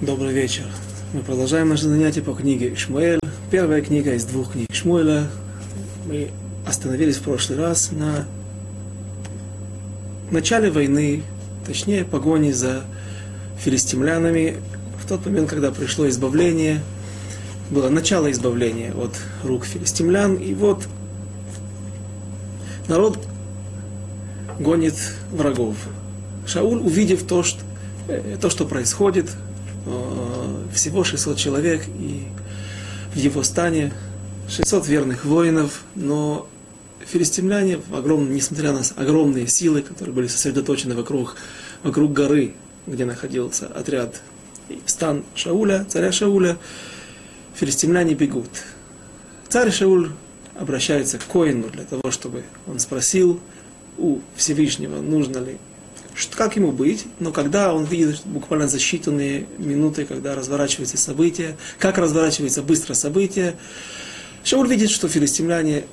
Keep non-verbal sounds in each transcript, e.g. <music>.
Добрый вечер. Мы продолжаем наше занятие по книге Шмуэль. Первая книга из двух книг Шмуэля. Мы остановились в прошлый раз на начале войны, точнее погони за филистимлянами. В тот момент, когда пришло избавление, было начало избавления от рук филистимлян. И вот народ гонит врагов. Шауль, увидев то, что, э, то, что происходит, всего 600 человек, и в его стане 600 верных воинов, но филистимляне, в огромном, несмотря на огромные силы, которые были сосредоточены вокруг, вокруг горы, где находился отряд стан Шауля, царя Шауля, филистимляне бегут. Царь Шауль обращается к Коину для того, чтобы он спросил у Всевышнего, нужно ли что, как ему быть, но когда он видит буквально за считанные минуты, когда разворачиваются события, как разворачивается быстро событие, Шауль видит, что филистимляне,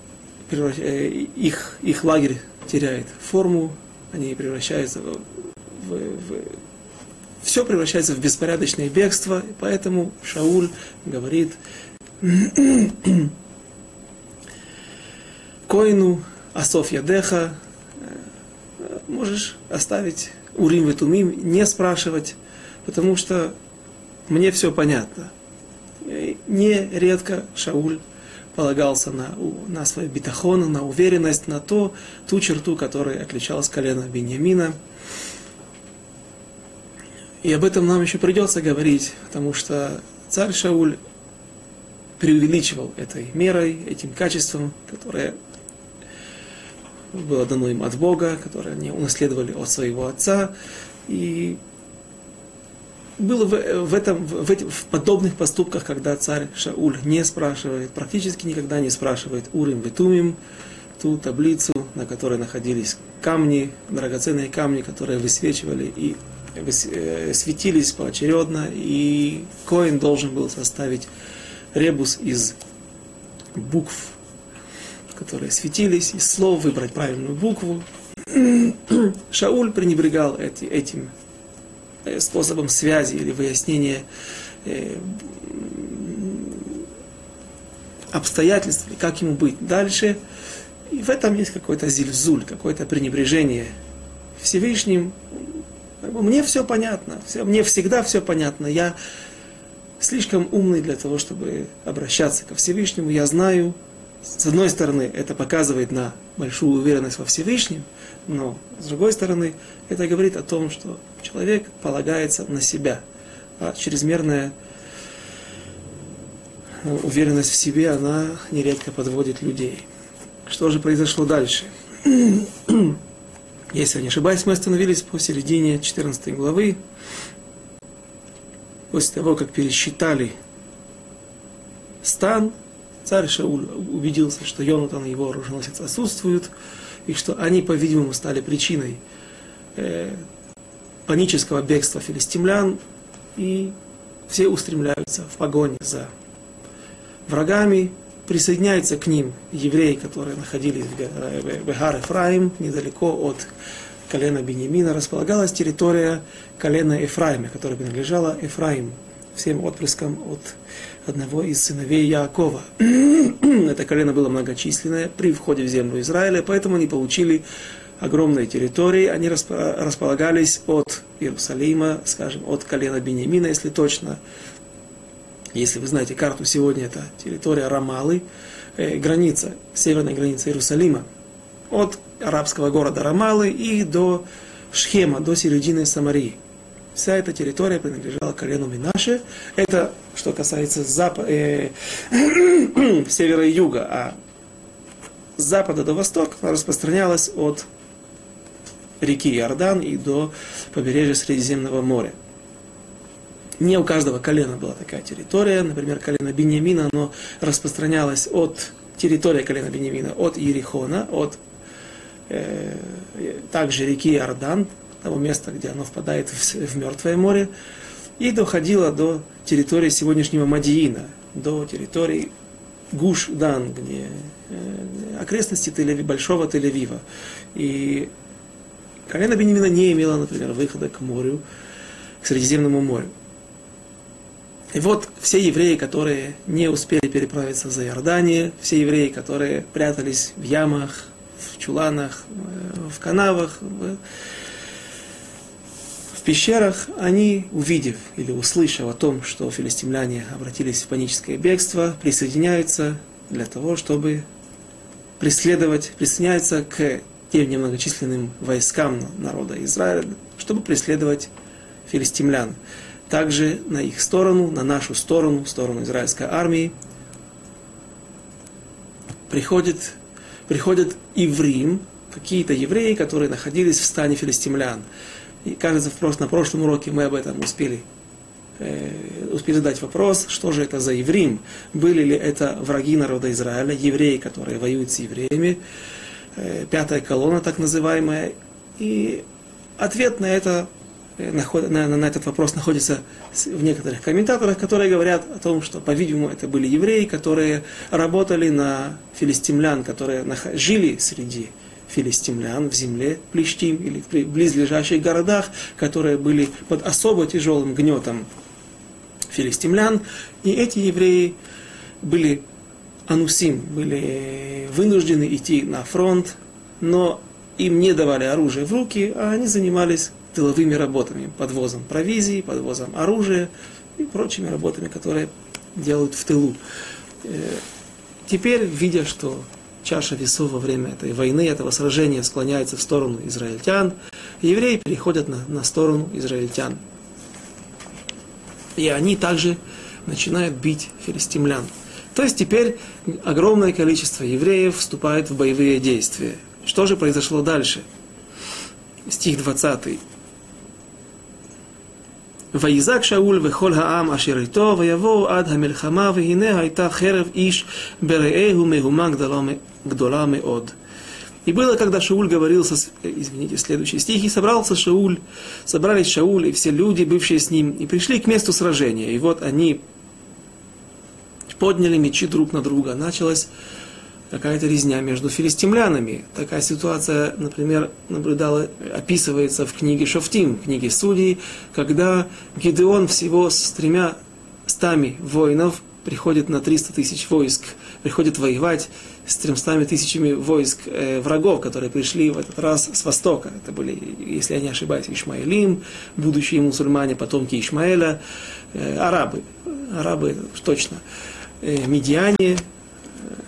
э, их, их лагерь теряет форму, они превращаются в, в, в все превращается в беспорядочное бегство, и поэтому Шауль говорит <clears throat> Коину, Асоф Ядеха, можешь оставить Урим и Тумим, не спрашивать, потому что мне все понятно. Не редко Шауль полагался на, на свой битахон, на уверенность, на то, ту черту, которая отличалась колено Беньямина. И об этом нам еще придется говорить, потому что царь Шауль преувеличивал этой мерой, этим качеством, которое было дано им от Бога, которое они унаследовали от своего отца. И было в, в, этом, в, этих, в подобных поступках, когда царь Шауль не спрашивает, практически никогда не спрашивает Урим Ветумим, ту таблицу, на которой находились камни, драгоценные камни, которые высвечивали и э, светились поочередно, и Коин должен был составить ребус из букв которые светились, из слов выбрать правильную букву. <clears throat> Шауль пренебрегал эти, этим э, способом связи или выяснения э, обстоятельств, как ему быть дальше. И в этом есть какой-то зильзуль, какое-то пренебрежение Всевышним. Мне все понятно, все, мне всегда все понятно. Я слишком умный для того, чтобы обращаться ко Всевышнему. Я знаю, с одной стороны, это показывает на большую уверенность во Всевышнем, но с другой стороны, это говорит о том, что человек полагается на себя, а чрезмерная ну, уверенность в себе, она нередко подводит людей. Что же произошло дальше? <clears throat> Если я не ошибаюсь, мы остановились посередине 14 главы, после того, как пересчитали стан, Царь Шауль убедился, что Йонатан и его оруженосец отсутствуют, и что они, по-видимому, стали причиной э, панического бегства филистимлян, и все устремляются в погоне за врагами, присоединяются к ним евреи, которые находились в Бегар Эфраим, недалеко от колена Бенемина, располагалась территория колена Ефраима, которая принадлежала Ефраиму, всем отпрыскам от одного из сыновей Яакова. <clears throat> Это колено было многочисленное при входе в землю Израиля, поэтому они получили огромные территории, они располагались от Иерусалима, скажем, от колена Бениамина, если точно. Если вы знаете карту, сегодня это территория Рамалы, э, граница, северная граница Иерусалима, от арабского города Рамалы и до Шхема, до середины Самарии. Вся эта территория принадлежала колену Минаше. Это что касается запа, э, <clears throat> севера и юга, а с запада до востока распространялась от реки Иордан и до побережья Средиземного моря. Не у каждого колена была такая территория. Например, колено Беньямина, оно распространялось от территории колена Беньямина, от Ерихона, от э, также реки Иордан, того места, где оно впадает в, в Мертвое море, и доходило до территории сегодняшнего Мадиина, до территории Гуш-Дан, где э, окрестности Тель Большого Тель-Авива. И колено Бенемина не имело, например, выхода к морю, к Средиземному морю. И вот все евреи, которые не успели переправиться за Иордание, все евреи, которые прятались в ямах, в чуланах, э, в канавах, пещерах, они, увидев или услышав о том, что филистимляне обратились в паническое бегство, присоединяются для того, чтобы преследовать, присоединяются к тем немногочисленным войскам народа Израиля, чтобы преследовать филистимлян также на их сторону, на нашу сторону, сторону израильской армии, приходит, приходят иврим, какие-то евреи, которые находились в стане филистимлян. И кажется, в на прошлом уроке мы об этом успели, э, успели задать вопрос, что же это за еврим? Были ли это враги народа Израиля, евреи, которые воюют с евреями, э, пятая колонна так называемая. И ответ на это на, на, на этот вопрос находится в некоторых комментаторах, которые говорят о том, что, по-видимому, это были евреи, которые работали на филистимлян, которые жили среди филистимлян в земле Плештим или в близлежащих городах, которые были под особо тяжелым гнетом филистимлян. И эти евреи были анусим, были вынуждены идти на фронт, но им не давали оружие в руки, а они занимались тыловыми работами, подвозом провизии, подвозом оружия и прочими работами, которые делают в тылу. Э, теперь, видя, что чаша весов во время этой войны, этого сражения склоняется в сторону израильтян, евреи переходят на, на сторону израильтян. И они также начинают бить филистимлян. То есть теперь огромное количество евреев вступает в боевые действия. Что же произошло дальше? Стих 20. ויזעק שאול וכל העם אשר איתו, ויבואו עד המלחמה, והנה הייתה חרב איש ברעהו מהומה גדולה מאוד. И было, когда Шауль говорил, со, извините, следующий стих, и собрался Шауль, собрались Шауль и все люди, бывшие с ним, и пришли к месту сражения. И вот они подняли мечи друг на друга. Началась какая-то резня между филистимлянами. Такая ситуация, например, наблюдала, описывается в книге Шофтим, книге Судей, когда Гидеон всего с тремя стами воинов приходит на 300 тысяч войск, приходит воевать с тремстами тысячами войск э, врагов, которые пришли в этот раз с востока. Это были, если я не ошибаюсь, Ишмаэлим, будущие мусульмане, потомки Ишмаэля, э, арабы, арабы точно, э, медиане,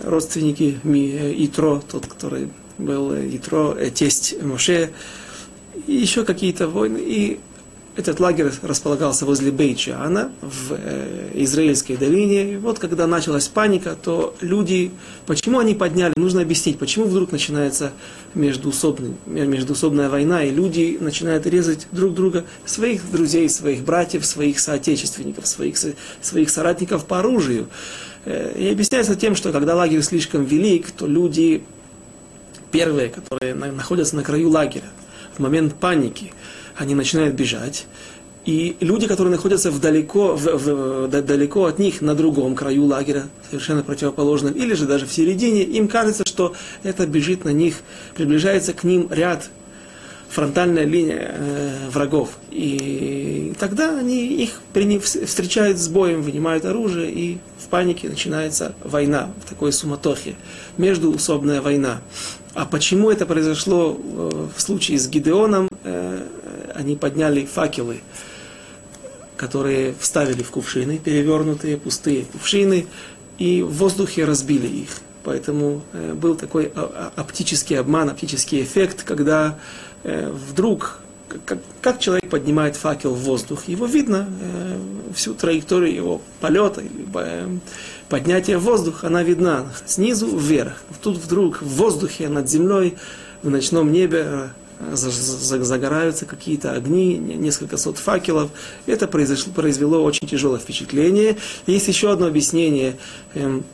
родственники Итро, тот, который был Итро, э, тесть Моше, и еще какие-то войны. И этот лагерь располагался возле Бейчана, в э, Израильской долине. И вот когда началась паника, то люди, почему они подняли, нужно объяснить, почему вдруг начинается междуусобный, междуусобная война, и люди начинают резать друг друга, своих друзей, своих братьев, своих соотечественников, своих, своих соратников по оружию. Э, и объясняется тем, что когда лагерь слишком велик, то люди, первые, которые находятся на краю лагеря, в момент паники, они начинают бежать, и люди, которые находятся вдалеко, в, в, далеко от них, на другом краю лагеря, совершенно противоположном, или же даже в середине, им кажется, что это бежит на них, приближается к ним ряд фронтальная линия э, врагов. И тогда они их встречают с боем, вынимают оружие, и в панике начинается война, в такой суматохе, междуусобная война. А почему это произошло э, в случае с Гидеоном? Э, они подняли факелы, которые вставили в кувшины, перевернутые, пустые кувшины, и в воздухе разбили их. Поэтому э, был такой а, а, оптический обман, оптический эффект, когда вдруг, как, как человек поднимает факел в воздух, его видно, э, всю траекторию его полета, либо э, поднятия в воздух, она видна снизу вверх. Тут вдруг в воздухе над землей, в ночном небе загораются какие-то огни, несколько сот факелов. Это произошло, произвело очень тяжелое впечатление. Есть еще одно объяснение. Эм,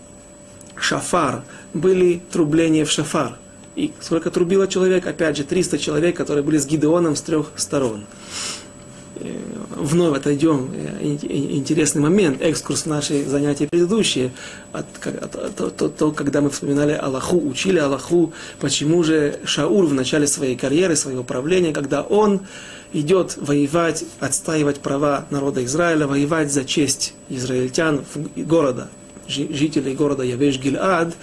шафар. Были трубления в шафар. И сколько трубило человек? Опять же, 300 человек, которые были с Гидеоном с трех сторон. э, вновь отойдем, э, интересный момент, экскурс в наши занятия предыдущие, от, от, от, то, то, когда мы вспоминали Аллаху, учили Аллаху, почему же Шаур в начале своей карьеры, своего правления, когда он идет воевать, отстаивать права народа Израиля, воевать за честь израильтян города, жителей города Явеш-Гильад,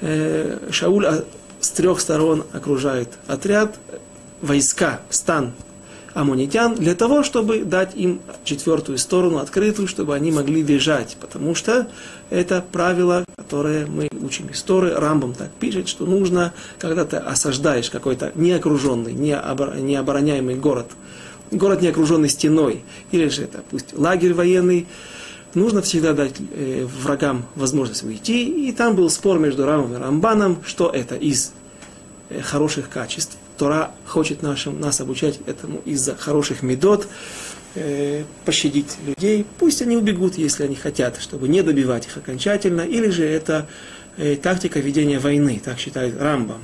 э, Шауль с трех сторон окружает отряд, войска, стан амунитян, для того, чтобы дать им четвертую сторону открытую, чтобы они могли бежать. Потому что это правило, которое мы учим истории. Рамбам так пишет, что нужно, когда ты осаждаешь какой-то неокруженный, необороняемый город, город не окруженный стеной, или же это пусть лагерь военный, нужно всегда дать э, врагам возможность уйти. И там был спор между Рамом и Рамбаном, что это из э, хороших качеств. Тора хочет нашим, нас обучать этому из-за хороших медот, э, пощадить людей. Пусть они убегут, если они хотят, чтобы не добивать их окончательно. Или же это э, тактика ведения войны, так считает Рамбам.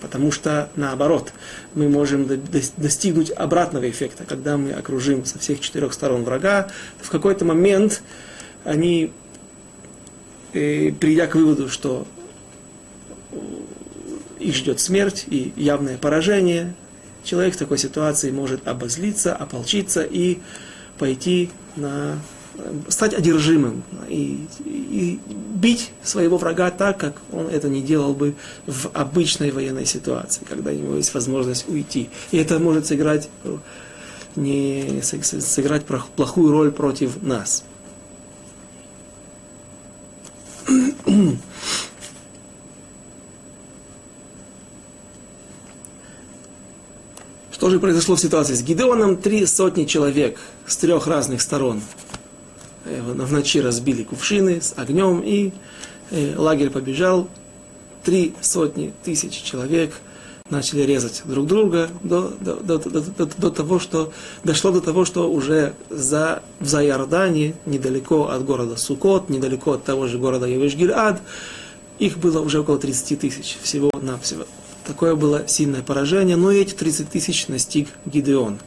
Потому что, наоборот, мы можем достигнуть обратного эффекта. Когда мы окружим со всех четырех сторон врага, в какой-то момент они, э, придя к выводу, что их ждет смерть и явное поражение, человек в такой ситуации может обозлиться, ополчиться и пойти на стать одержимым и, и бить своего врага так, как он это не делал бы в обычной военной ситуации, когда у него есть возможность уйти. И это может сыграть, не, сыграть плохую роль против нас. Что же произошло в ситуации с Гидеоном? Три сотни человек с трех разных сторон в ночи разбили кувшины с огнем, и э, лагерь побежал. Три сотни тысяч человек начали резать друг друга до, до, до, до, до, до того, что дошло до того, что уже за, в Зайордане, недалеко от города Сукот, недалеко от того же города Явеш-Гильад, их было уже около 30 тысяч всего-навсего. Такое было сильное поражение, но эти 30 тысяч настиг Гидеон.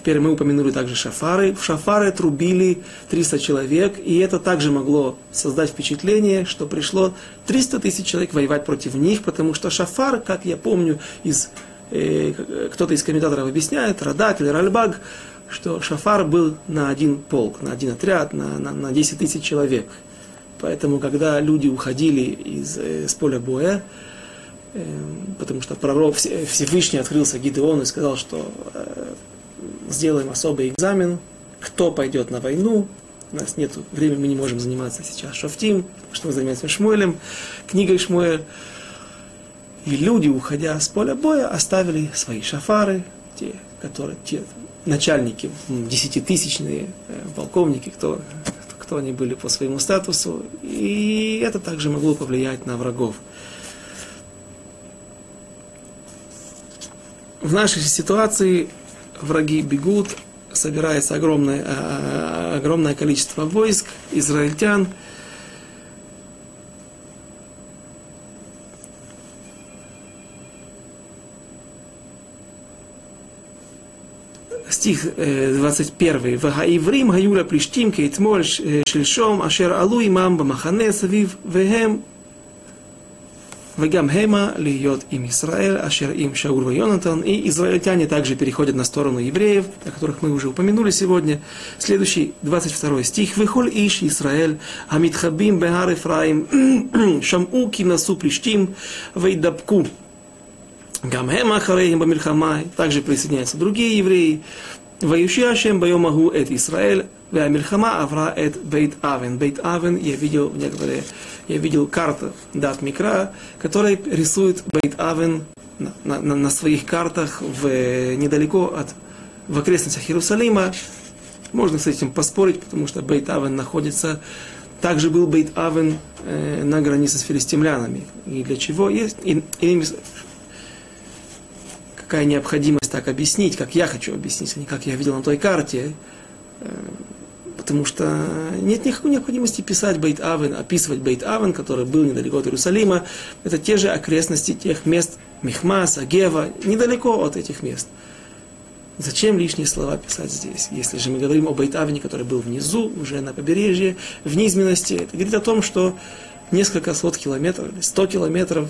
Теперь мы упомянули также шафары. В шафары трубили 300 человек, и это также могло создать впечатление, что пришло 300 тысяч человек воевать против них, потому что шафар, как я помню, из, э, кто-то из комментаторов объясняет, Радак или Ральбаг, что шафар был на один полк, на один отряд, на, на, на 10 тысяч человек. Поэтому, когда люди уходили из, э, с поля боя, э, потому что пророк Всевышний открылся Гидеону и сказал, что э, сделаем особый экзамен, кто пойдет на войну. У нас нет времени, мы не можем заниматься сейчас шофтим, что мы занимаемся Шмуэлем, книгой Шмуэль. И люди, уходя с поля боя, оставили свои шафары, те, которые, те начальники, десятитысячные э, полковники, кто, кто они были по своему статусу. И это также могло повлиять на врагов. В нашей ситуации враги бегут, собирается огромное, э, огромное количество войск, израильтян. Стих э, 21. «Вагаиврим гаюля плештим кейтмоль э, шельшом ашер алуй мам бамахане савив вегем Вегам Хема льет им Израиль, Ашер им Шаур Йонатан. И израильтяне также переходят на сторону евреев, о которых мы уже упомянули сегодня. Следующий, 22 стих. Вехоль иш Израиль, Амитхабим Бехар Ефраим, <clears throat> Шаму Кинасу Плештим, Вейдабку. Гамхема Хареем Бамильхамай. Также присоединяются другие евреи. Ваюши Ашем Байомагу Эт Израиль, Веамильхама Авра Эт Бейт Авен. Бейт Авен я видел некоторые я видел карту Дат Микра, которая рисует Бейт Авен на, на, на своих картах в, недалеко от, в окрестностях Иерусалима. Можно с этим поспорить, потому что Бейт Авен находится также был Бейт Авен э, на границе с филистимлянами. И для чего есть? И, и, какая необходимость так объяснить, как я хочу объяснить, а не как я видел на той карте. Э, потому что нет никакой необходимости писать Бейт-Авен, описывать Бейт-Авен, который был недалеко от Иерусалима. Это те же окрестности тех мест Мехмас, Агева, недалеко от этих мест. Зачем лишние слова писать здесь? Если же мы говорим об Айтавине, который был внизу, уже на побережье, в низменности, это говорит о том, что несколько сот километров или сто километров,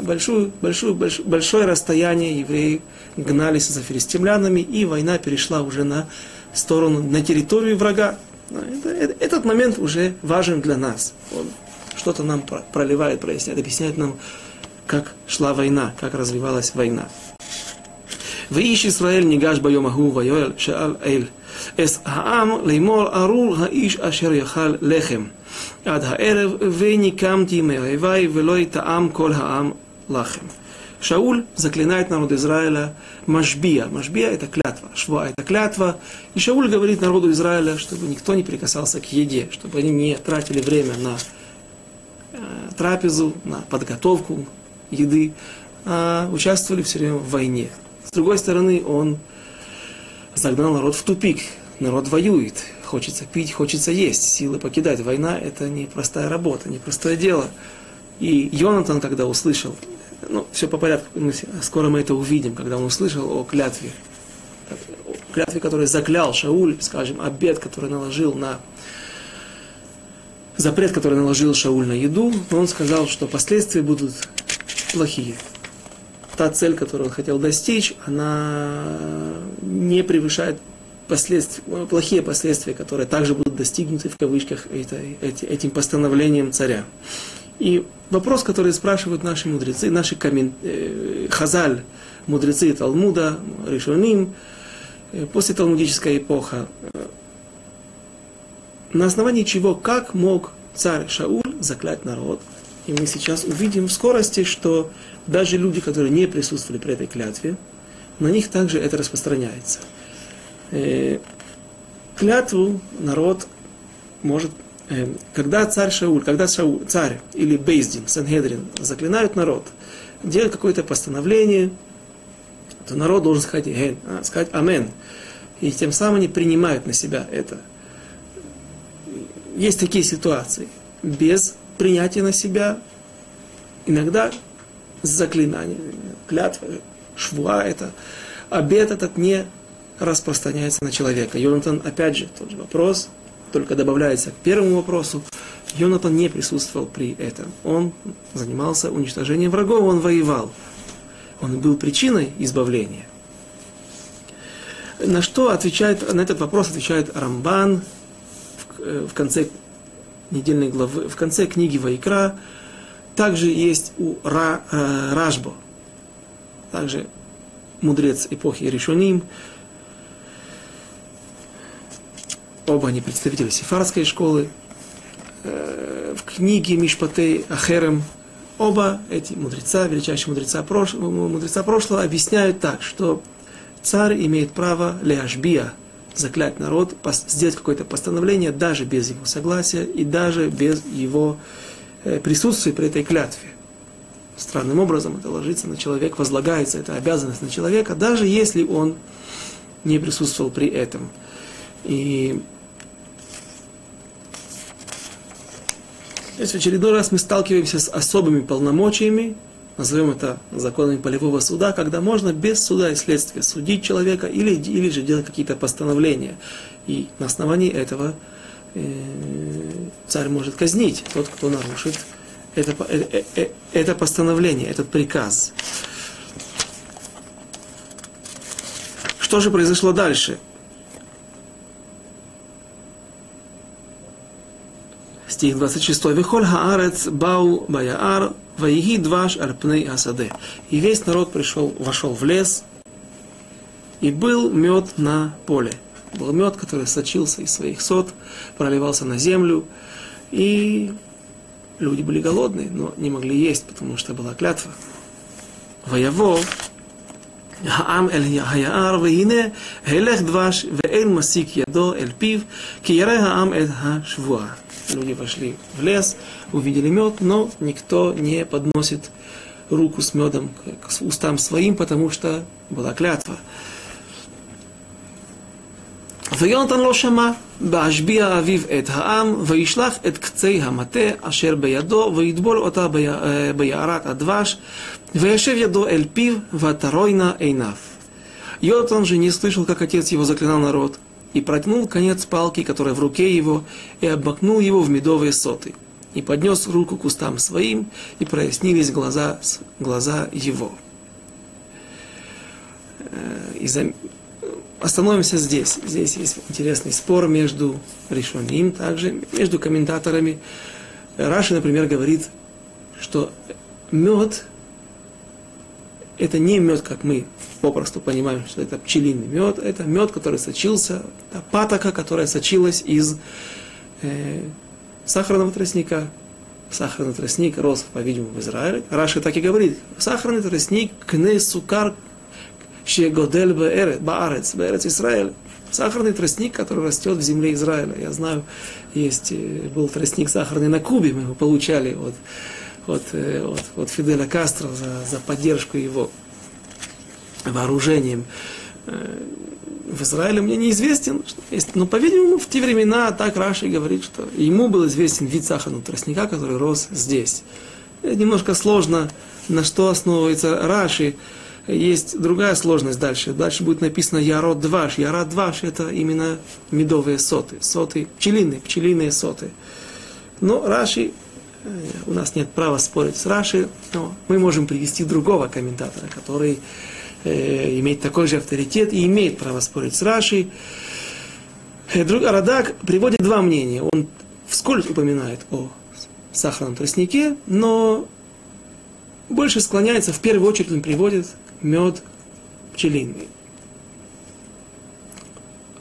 большую, большую, большое, большое расстояние евреи гнались за филистимлянами, и война перешла уже на сторону, на территорию врага. Этот момент уже важен для нас. Он что-то нам проливает, проясняет, объясняет нам, как шла война, как развивалась война. ואיש ישראל ניגש ביום ההוא ויואל שאל אל אס העם לאמור ארור האיש אשר יאכל לחם עד הערב וניקמתי מאויבי ולא יטעם כל העם לחם. Шауль заклинает народ Израиля Машбия. Машбия это клятва, Шва это клятва. И Шауль говорит народу Израиля, чтобы никто не прикасался к еде, чтобы они не тратили время на э, трапезу, на подготовку еды, а участвовали все время в войне. С другой стороны, он загнал народ в тупик. Народ воюет, хочется пить, хочется есть, силы покидать. Война – это не простая работа, не простое дело. И Йонатан, когда услышал ну, все по порядку, скоро мы это увидим, когда он услышал о клятве, о клятве, которую заклял Шауль, скажем, обед, который наложил на запрет, который наложил Шауль на еду, но он сказал, что последствия будут плохие. Та цель, которую он хотел достичь, она не превышает последствия, плохие последствия, которые также будут достигнуты в кавычках этим постановлением царя. И вопрос, который спрашивают наши мудрецы, наши коммен... э, хазаль, мудрецы Талмуда, Ришоним, э, после талмудическая эпоха, э, на основании чего, как мог царь Шауль заклять народ. И мы сейчас увидим в скорости, что даже люди, которые не присутствовали при этой клятве, на них также это распространяется. Э, клятву народ может когда царь Шауль, когда Шауль, царь или Бейздин, Сангедрин заклинают народ, делают какое-то постановление, то народ должен сказать, а, сказать Амен. И тем самым они принимают на себя это. Есть такие ситуации. Без принятия на себя иногда заклинание, клятва, швуа это, обед этот не распространяется на человека. Йонатан, опять же, тот же вопрос, только добавляется к первому вопросу, Йонатан не присутствовал при этом. Он занимался уничтожением врагов, он воевал. Он был причиной избавления. На что отвечает, на этот вопрос отвечает Рамбан в, э, в конце недельной главы, в конце книги Вайкра. Также есть у Ра, э, Ражбо, также мудрец эпохи Решоним, Оба они представители сефардской школы. Э, в книге Мишпатей Ахерем оба эти мудреца, величайшие мудреца, прош... мудреца прошлого, объясняют так, что царь имеет право леашбия, заклять народ, сделать какое-то постановление даже без его согласия и даже без его э, присутствия при этой клятве. Странным образом это ложится на человека, возлагается эта обязанность на человека, даже если он не присутствовал при этом. И Здесь в очередной раз мы сталкиваемся с особыми полномочиями, назовем это законами полевого суда, когда можно без суда и следствия судить человека или, или же делать какие-то постановления. И на основании этого э, царь может казнить тот, кто нарушит это, э, э, это постановление, этот приказ. Что же произошло дальше? стих 26. «Вихоль хаарец бау баяар, ваиги дваш арпней асаде». И весь народ пришел, вошел в лес, и был мед на поле. Был мед, который сочился из своих сот, проливался на землю, и люди были голодные, но не могли есть, потому что была клятва. Вояво, העם אל היער, והנה הלך דבש ואין מסיק ידו אל פיו, כי ירא העם את השבועה Люди вошли в лес, увидели мед, но никто не подносит руку с медом к устам своим, потому что была клятва. ויונתן לא שמע, בהשביע האביב את העם, וישלח את קצי המטה אשר בידו, ויטבול אותה ביערת הדבש, וישב ידו אל פיו, ותרוינה עיניו. Йонатан же не слышал, как отец его заклинал народ, и протянул конец палки, которая в руке его, и обмакнул его в медовые соты, и поднес руку к устам своим, и прояснились глаза, глаза его. Э, и за... Остановимся здесь. Здесь есть интересный спор между решением, также между комментаторами. Раши, например, говорит, что мед это не мед, как мы попросту понимаем, что это пчелиный мед, это мед, который сочился, это патока, которая сочилась из э, сахарного тростника. Сахарный тростник рос, по-видимому, в Израиле. Раши так и говорит, сахарный тростник кне сукар щегодель баарец, баарец Израиль. Сахарный тростник, который растет в земле Израиля. Я знаю, есть, э, был тростник сахарный на Кубе, мы его получали от, от, э, от, от Фиделя Кастро за, за поддержку его вооружением. Э, в Израиле мне неизвестен, но, по-видимому, в те времена так Раши говорит, что ему был известен вид сахарного тростника, который рос здесь. Это немножко сложно, на что основывается Раши. Есть другая сложность дальше. Дальше будет написано Ярод Дваш. Ярод Дваш это именно медовые соты. Соты, пчелиные, пчелиные соты. Но Раши, э, у нас нет права спорить с Раши, но мы можем привести другого комментатора, который э, имеет такой же авторитет и имеет право спорить с Рашей. Э, друг Радак приводит два мнения. Он вскользь упоминает о сахарном тростнике, но больше склоняется, в первую очередь он приводит мед пчелиный.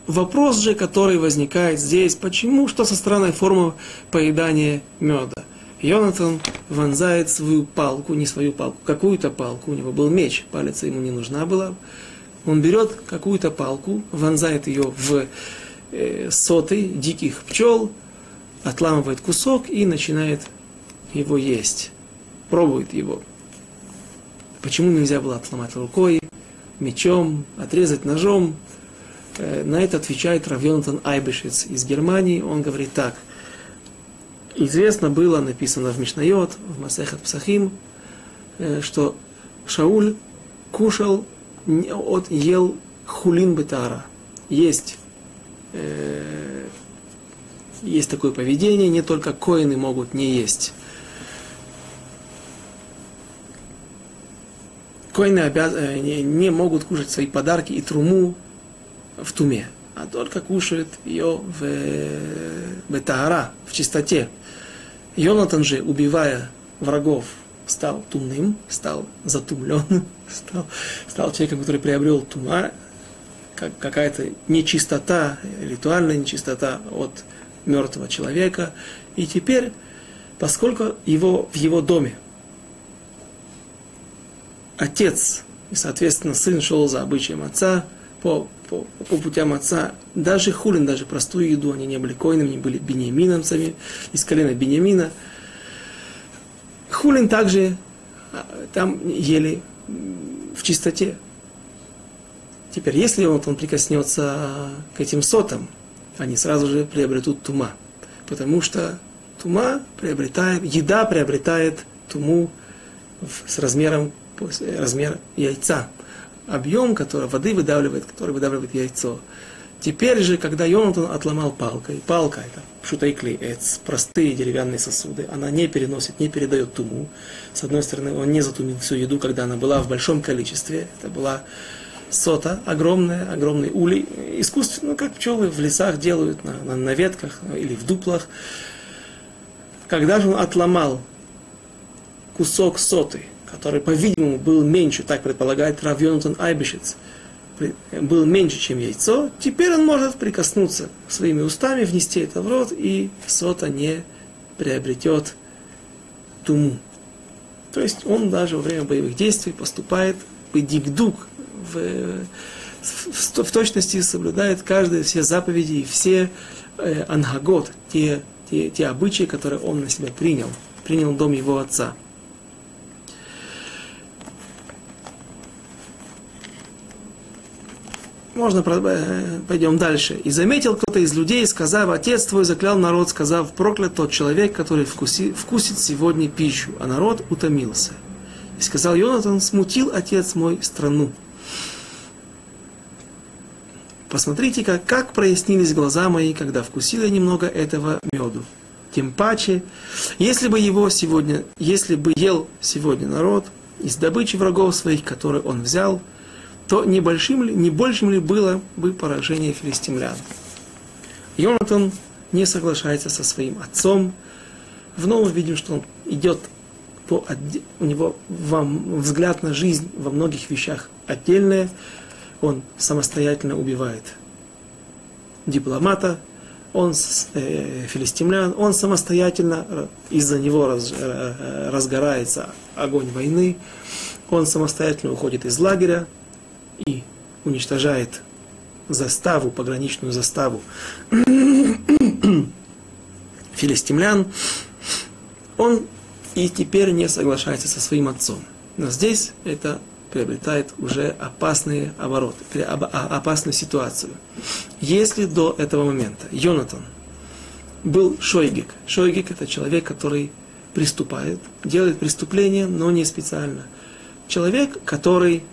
Вопрос же, который возникает здесь, почему, что со странной формой поедания меда? Йонатан вонзает свою палку, не свою палку, какую-то палку, у него был меч, палец ему не нужна была. Он берет какую-то палку, вонзает ее в э, соты диких пчел, отламывает кусок и начинает его есть, пробует его. Почему нельзя было отломать рукой, мечом, отрезать ножом? Э, на это отвечает Равьонатан Айбешец из Германии. Он говорит так. Известно было, написано в Мишнайот, в Масехат Псахим, э, что Шауль кушал, от, ел хулин бетара. Есть, э, есть такое поведение, не только коины могут не есть коины обяз... Э, не, не могут кушать свои подарки и труму в туме, а только кушают ее в бетаара, в чистоте. Йонатан же, убивая врагов, стал тумным, стал затумленным, <laughs> стал, стал человеком, который приобрел тума, как, какая-то нечистота, ритуальная нечистота от мертвого человека. И теперь, поскольку его, в его доме отец, и, соответственно, сын шел за обычаем отца, по, по, по путям отца, даже хулин, даже простую еду, они не были коинами, они были бенеминовцами, из колена Бенемина. Хулин также а, там ели в чистоте. Теперь, если он, он прикоснется к этим сотам, они сразу же приобретут тума. Потому что тума приобретает, еда приобретает туму с размером размер яйца. Объем, который воды выдавливает, который выдавливает яйцо. Теперь же, когда Йонатан отломал палкой, палка это шутайкли, это простые деревянные сосуды, она не переносит, не передает туму. С одной стороны, он не затумил всю еду, когда она была в большом количестве. Это была сота, огромная, огромный улей, искусственно, как пчелы в лесах делают, на, на, на ветках или в дуплах. Когда же он отломал кусок соты, который, по-видимому, был меньше, так предполагает Рав Йонатан Айбешец, был меньше, чем яйцо, теперь он может прикоснуться своими устами, внести это в рот, и сота не приобретет туму. То есть он даже во время боевых действий поступает дикдук, в, в, в точности соблюдает каждые все заповеди и все э, ангагот, те, те, те обычаи, которые он на себя принял, принял дом его отца. Можно, э, пойдем дальше. И заметил кто-то из людей, сказав, отец твой заклял народ, сказав, проклят тот человек, который вкуси, вкусит сегодня пищу, а народ утомился. И сказал Йонатан, смутил отец мой страну. посмотрите-ка, как прояснились глаза мои, когда вкусила немного этого меду. Тем паче, если бы его сегодня, если бы ел сегодня народ из добычи врагов своих, которые он взял, то небольшим ли, не большим ли было бы поражение филистимлян. Йонатан не соглашается со своим отцом. Вновь видим, что он идет по, у него вам взгляд на жизнь во многих вещах отдельное. Он самостоятельно убивает дипломата, он э, филистимлян, он самостоятельно, э, из-за него раз, э, разгорается огонь войны, он самостоятельно уходит из лагеря и уничтожает заставу, пограничную заставу <clears throat> филистимлян, он и теперь не соглашается со своим отцом. Но здесь это приобретает уже опасные обороты, а, опасную ситуацию. Если до этого момента Йонатан был шойгик, шойгик это человек, который приступает, делает преступление, но не специально. Человек, который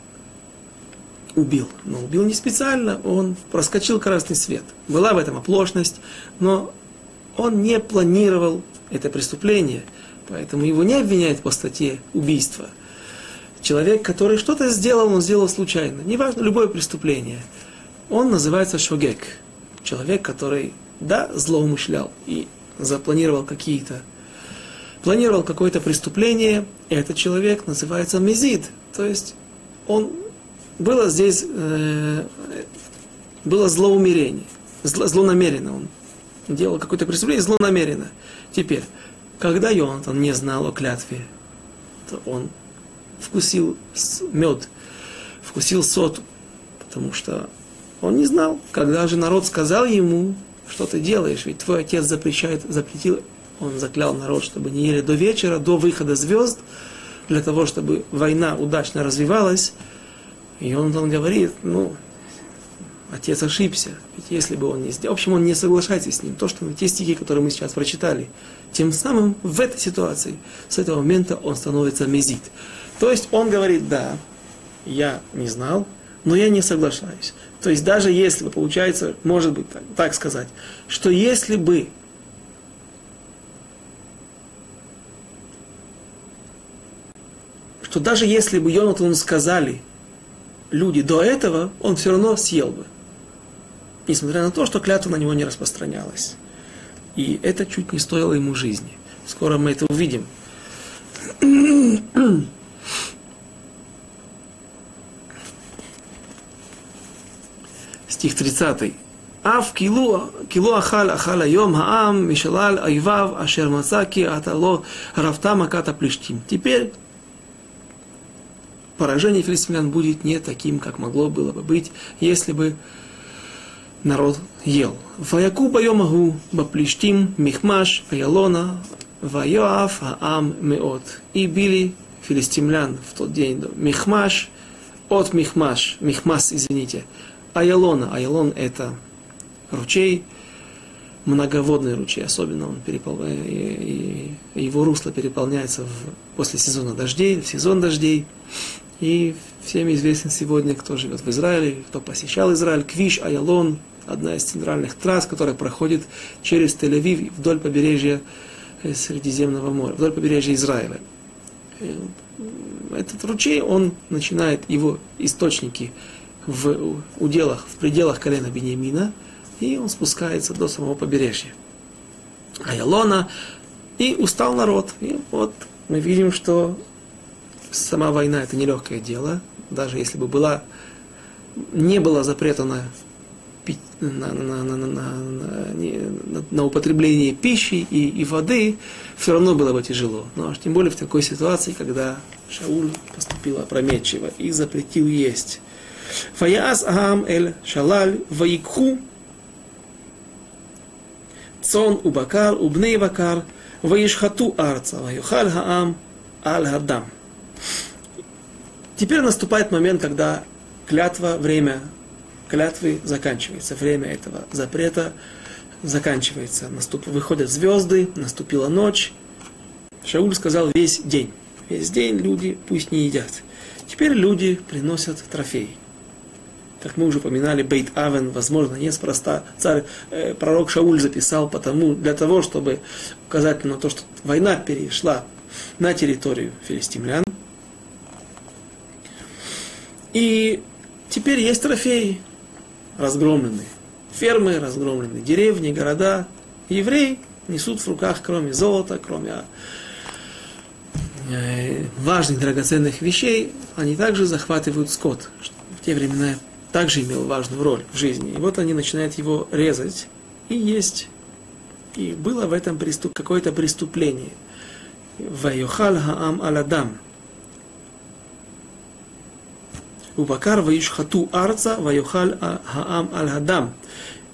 убил. Но убил не специально, он проскочил красный свет. Была в этом оплошность, но он не планировал это преступление, поэтому его не обвиняют по статье убийства. Человек, который что-то сделал, он сделал случайно. Неважно, любое преступление. Он называется шогек. Человек, который, да, злоумышлял и запланировал какие-то планировал какое-то преступление, этот человек называется мезид. То есть он было здесь э, было злоумерение, зло, злонамеренно он делал какое-то преступление злонамеренно. Теперь, когда Йонатан не знал о клятве, то он вкусил мед, вкусил соту, потому что он не знал, когда же народ сказал ему, что ты делаешь, ведь твой отец запрещает, запретил, он заклял народ, чтобы не ели до вечера, до выхода звезд, для того, чтобы война удачно развивалась. И он, он говорит, ну, отец ошибся. Ведь если бы он не сделал... В общем, он не соглашается с ним. То, что те стихи, которые мы сейчас прочитали, тем самым в этой ситуации, с этого момента он становится мезит. То есть он говорит, да, я не знал, но я не соглашаюсь. То есть даже если бы, получается, может быть так, так сказать, что если бы что даже если бы Йонатану сказали люди до этого, он все равно съел бы. Несмотря на то, что клятва на него не распространялась. И это чуть не стоило ему жизни. Скоро мы это увидим. <clears throat> Стих 30. Ав килу, ахал ахал айом хаам мишалал айвав ашер мацаки атало рафта маката плештим. Теперь поражение филистимлян будет не таким, как могло было бы быть, если бы народ ел. Ваяку байомагу баплиштим михмаш ваялона вайоав аам меот. И били филистимлян в тот день михмаш от михмаш, михмас, извините, Аялона. Аялон это ручей, многоводный ручей, особенно он перепол... и его русло переполняется в... после сезона дождей, в сезон дождей. И всем известен сегодня, кто живет в Израиле, кто посещал Израиль, Квиш, Аялон, одна из центральных трасс, которая проходит через Тель-Авив вдоль побережья э, Средиземного моря, вдоль побережья Израиля. Э, этот ручей, он начинает его источники в уделах, в пределах колена Бениамина, и он спускается до самого побережья. Аялона, и устал народ. И вот мы видим, что сама война это нелегкое дело, даже если бы была, не было запрета на на, на, на, на, на, на употребление пищи и, и воды, все равно было бы тяжело. Но аж тем более в такой ситуации, когда Шауль поступил опрометчиво и запретил есть. Фаяс Агам эль Шалаль Ваикху Цон Убакар Убней Бакар Ваишхату Арца Ваюхаль Хаам Аль Хадам. Теперь наступает момент, когда клятва, время клятвы заканчивается, время этого запрета заканчивается. Наступ... Выходят звезды, наступила ночь. Шауль сказал весь день. Весь день люди пусть не едят. Теперь люди приносят трофей. как мы уже упоминали, Бейт Авен, возможно, неспроста царь, э, пророк Шауль записал потому, для того, чтобы указать на то, что война перешла на территорию филистимлян. И теперь есть трофеи разгромленные. Фермы разгромленные, деревни, города. Евреи несут в руках, кроме золота, кроме э, важных драгоценных вещей, они также захватывают скот. В те времена также имел важную роль в жизни. И вот они начинают его резать и есть. И было в этом преступ, какое-то преступление. Вайохал хаам аладам. Убакар ваишхату арца, вайохал хаам аль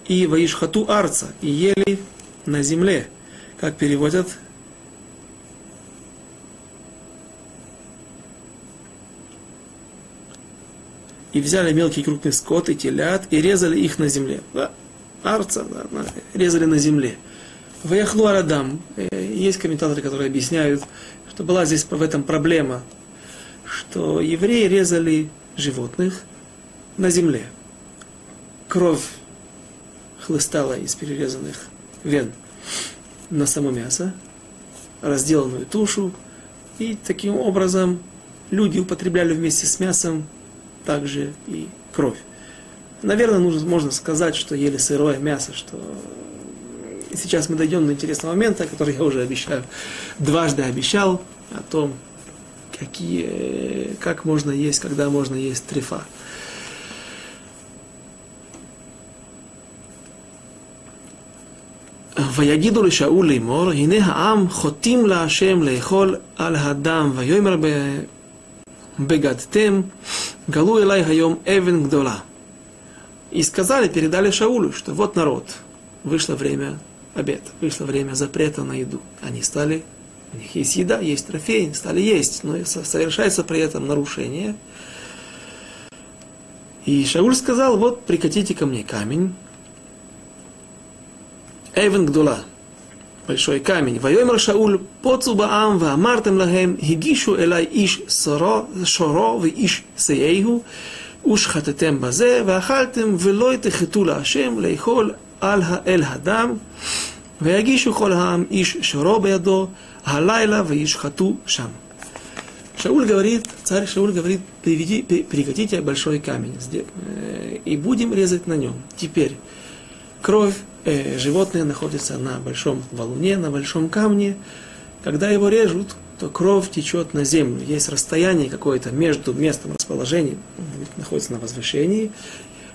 И ваишхату арца, и ели на земле. Как переводят и взяли мелкий крупный скот и телят, и резали их на земле. Да, арца, да, резали на земле. Ваяхлу Арадам. Э, есть комментаторы, которые объясняют, что была здесь в этом проблема, что евреи резали животных на земле. Кровь хлыстала из перерезанных вен на само мясо, разделанную тушу, и таким образом люди употребляли вместе с мясом также и кровь. Наверное, нужно, можно сказать, что ели сырое мясо, что сейчас мы дойдем до интересного момента, который я уже обещаю, дважды обещал, о том, какие, как можно есть, когда можно есть трефа. ויגידו לשאול לאמור, הנה העם חוטאים להשם לאכול על הדם, ויאמר бегадтем, галу элай хайом эвен гдола. И сказали, передали Шаулю, что вот народ, вышло время обед, вышло время запрета на еду. Они стали, у них есть еда, есть трофей, стали есть, но совершается при этом нарушение. И Шауль сказал, вот прикатите ко мне камень, Эвен Гдула, большой камень. Вайомер Шауль, поцу баам, ваамартем лахем, хигишу элай иш шоро, ואיש סייהו, ושחטאתם בזה, ואכלתם ולא תחטאו להשם לאכול על האל הדם, ויגישו כל העם איש שורו בידו, Галайла Ишхату Шам. Шауль говорит, царь Шауль говорит, приведи, прикатите большой камень э, и будем резать на нем. Теперь кровь э, животное находится на большом валуне, на большом камне. Когда его режут, то кровь течет на землю. Есть расстояние какое-то между местом расположения, находится на возвышении,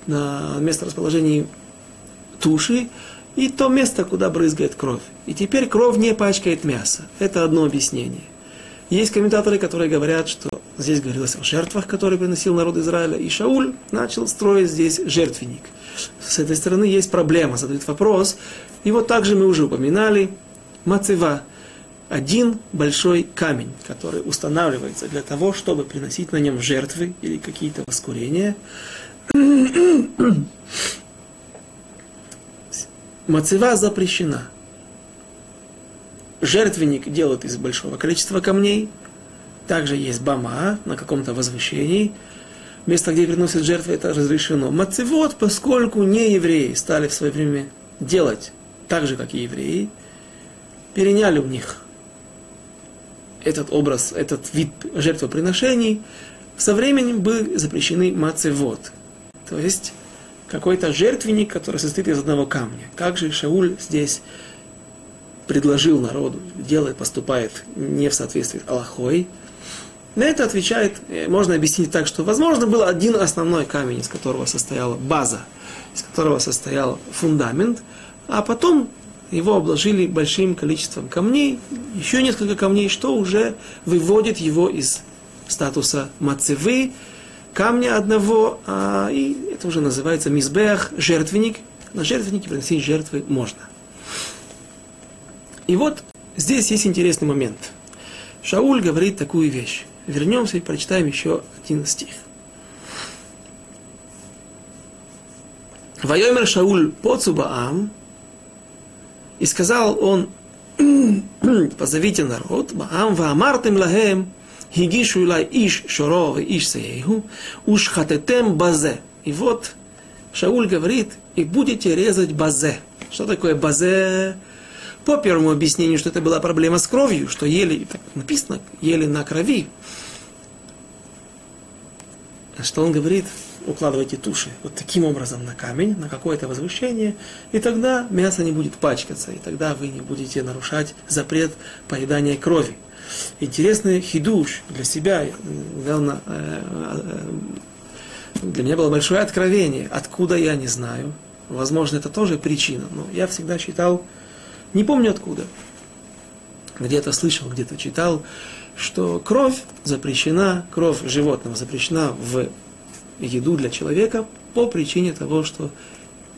на место расположения туши, и то место, куда брызгает кровь. И теперь кровь не пачкает мясо. Это одно объяснение. Есть комментаторы, которые говорят, что здесь говорилось о жертвах, которые приносил народ Израиля, и Шауль начал строить здесь жертвенник – с этой стороны есть проблема, задают вопрос. И вот также мы уже упоминали мацева. Один большой камень, который устанавливается для того, чтобы приносить на нем жертвы или какие-то воскурения. Мацева запрещена. Жертвенник делают из большого количества камней. Также есть бама на каком-то возвышении – место, где приносят жертвы, это разрешено. Мацевод, поскольку не евреи стали в свое время делать так же, как и евреи, переняли у них этот образ, этот вид жертвоприношений, со временем были запрещены мацевод. То есть какой-то жертвенник, который состоит из одного камня. Как же Шауль здесь предложил народу, делает, поступает не в соответствии с Аллахой, на это отвечает, э, можно объяснить так, что, возможно, был один основной камень, из которого состояла база, из которого состоял фундамент, а потом его обложили большим количеством камней, еще несколько камней, что уже выводит его из статуса мацевы, камня одного, а, и это уже называется мизбех, жертвенник. На жертвеннике приносить жертвы можно. И вот здесь есть интересный момент. Шауль говорит такую вещь вернемся и прочитаем еще один стих. Вайомер Шауль поцубаам, и сказал он, позовите народ, Баам ваамартем лахем, хигишу илай иш шоро и иш сееху, уж хатетем базе, И вот Шауль говорит, и будете резать базе. Что такое базе? По первому объяснению, что это была проблема с кровью, что ели, так написано, ели на крови. А что он говорит? Укладывайте туши вот таким образом на камень, на какое-то возвышение, и тогда мясо не будет пачкаться, и тогда вы не будете нарушать запрет поедания крови. Интересный хидуш для себя, недавно, э, э, для меня было большое откровение, откуда я не знаю. Возможно, это тоже причина, но я всегда считал, не помню откуда, где-то слышал, где-то читал, что кровь запрещена, кровь животного запрещена в еду для человека по причине того, что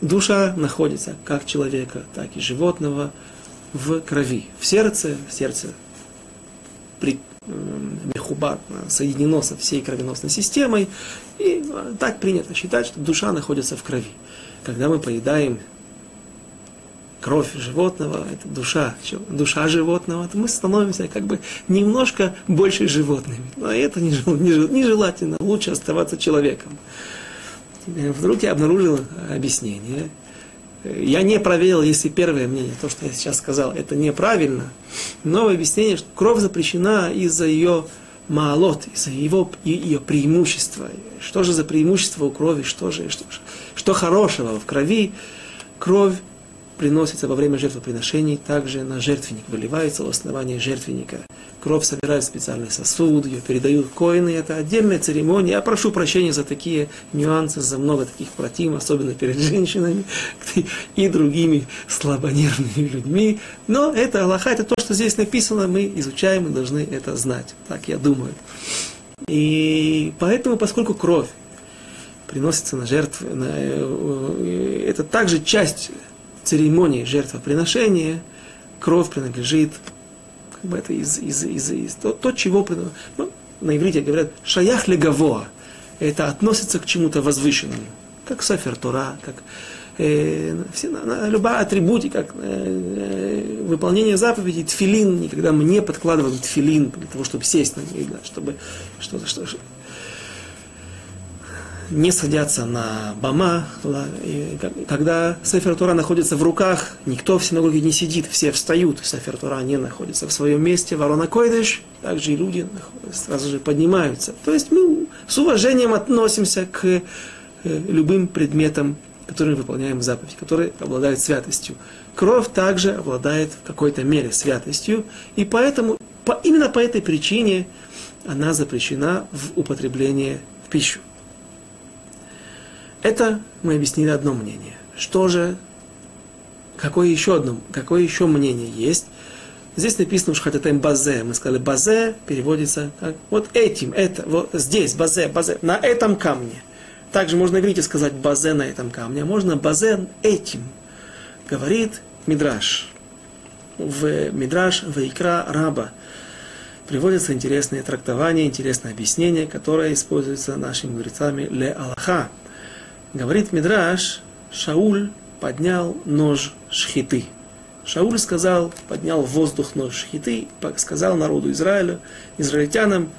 душа находится как человека, так и животного в крови, в сердце, в сердце при, мехубат соединено со всей кровеносной системой, и э, так принято считать, что душа находится в крови. Когда мы поедаем кровь животного, это душа, душа животного, то мы становимся как бы немножко больше животными. Но это нежелательно, лучше оставаться человеком. Вдруг я обнаружил объяснение. Я не проверил, если первое мнение, то, что я сейчас сказал, это неправильно. Новое объяснение, что кровь запрещена из-за ее маалот, из-за его, ее преимущества. Что же за преимущество у крови, что же, что, что хорошего в крови? Кровь приносится во время жертвоприношений, также на жертвенник выливается у основания жертвенника. Кровь собирают в специальный сосуд, ее передают коины. Это отдельная церемония. Я прошу прощения за такие нюансы, за много таких против, особенно перед <laughs> женщинами и другими слабонервными людьми. Но это Аллаха, это то, что здесь написано, мы изучаем и должны это знать. Так я думаю. И поэтому, поскольку кровь приносится на жертву, на, э, это также часть церемонии жертвоприношения кровь принадлежит, как бы это из, из, из, из то, то чего ну, на иврите говорят шаях легавоа, это относится к чему-то возвышенному, как Софер Тора, как э, все, на, любая атрибутика, как э, выполнение заповедей, тфилин, никогда мы не подкладываем тфилин для того, чтобы сесть на ней, чтобы что-то, что, не садятся на бама. Когда Сефер Тура находится в руках, никто в синагоге не сидит, все встают. Сефер Тура не находится в своем месте. Ворона Койдыш, также и люди сразу же поднимаются. То есть мы с уважением относимся к э, любым предметам, которые выполняем заповедь, которые обладают святостью. Кровь также обладает в какой-то мере святостью, и поэтому, по, именно по этой причине она запрещена в употреблении в пищу. Это мы объяснили одно мнение. Что же, какое еще одно, какое еще мнение есть? Здесь написано Шхататем Базе. Мы сказали Базе переводится как вот этим, это, вот здесь, Базе, Базе, на этом камне. Также можно говорить и сказать Базе на этом камне, а можно Базе этим. Говорит Мидраш. В Мидраш, в Икра Раба приводятся интересные трактования, интересные объяснения, которые используются нашими мудрецами Ле Аллаха. Говорит Мидраш, Шауль поднял нож шхиты. Шауль сказал, поднял в воздух нож шхиты, сказал народу Израиля, израильтянам,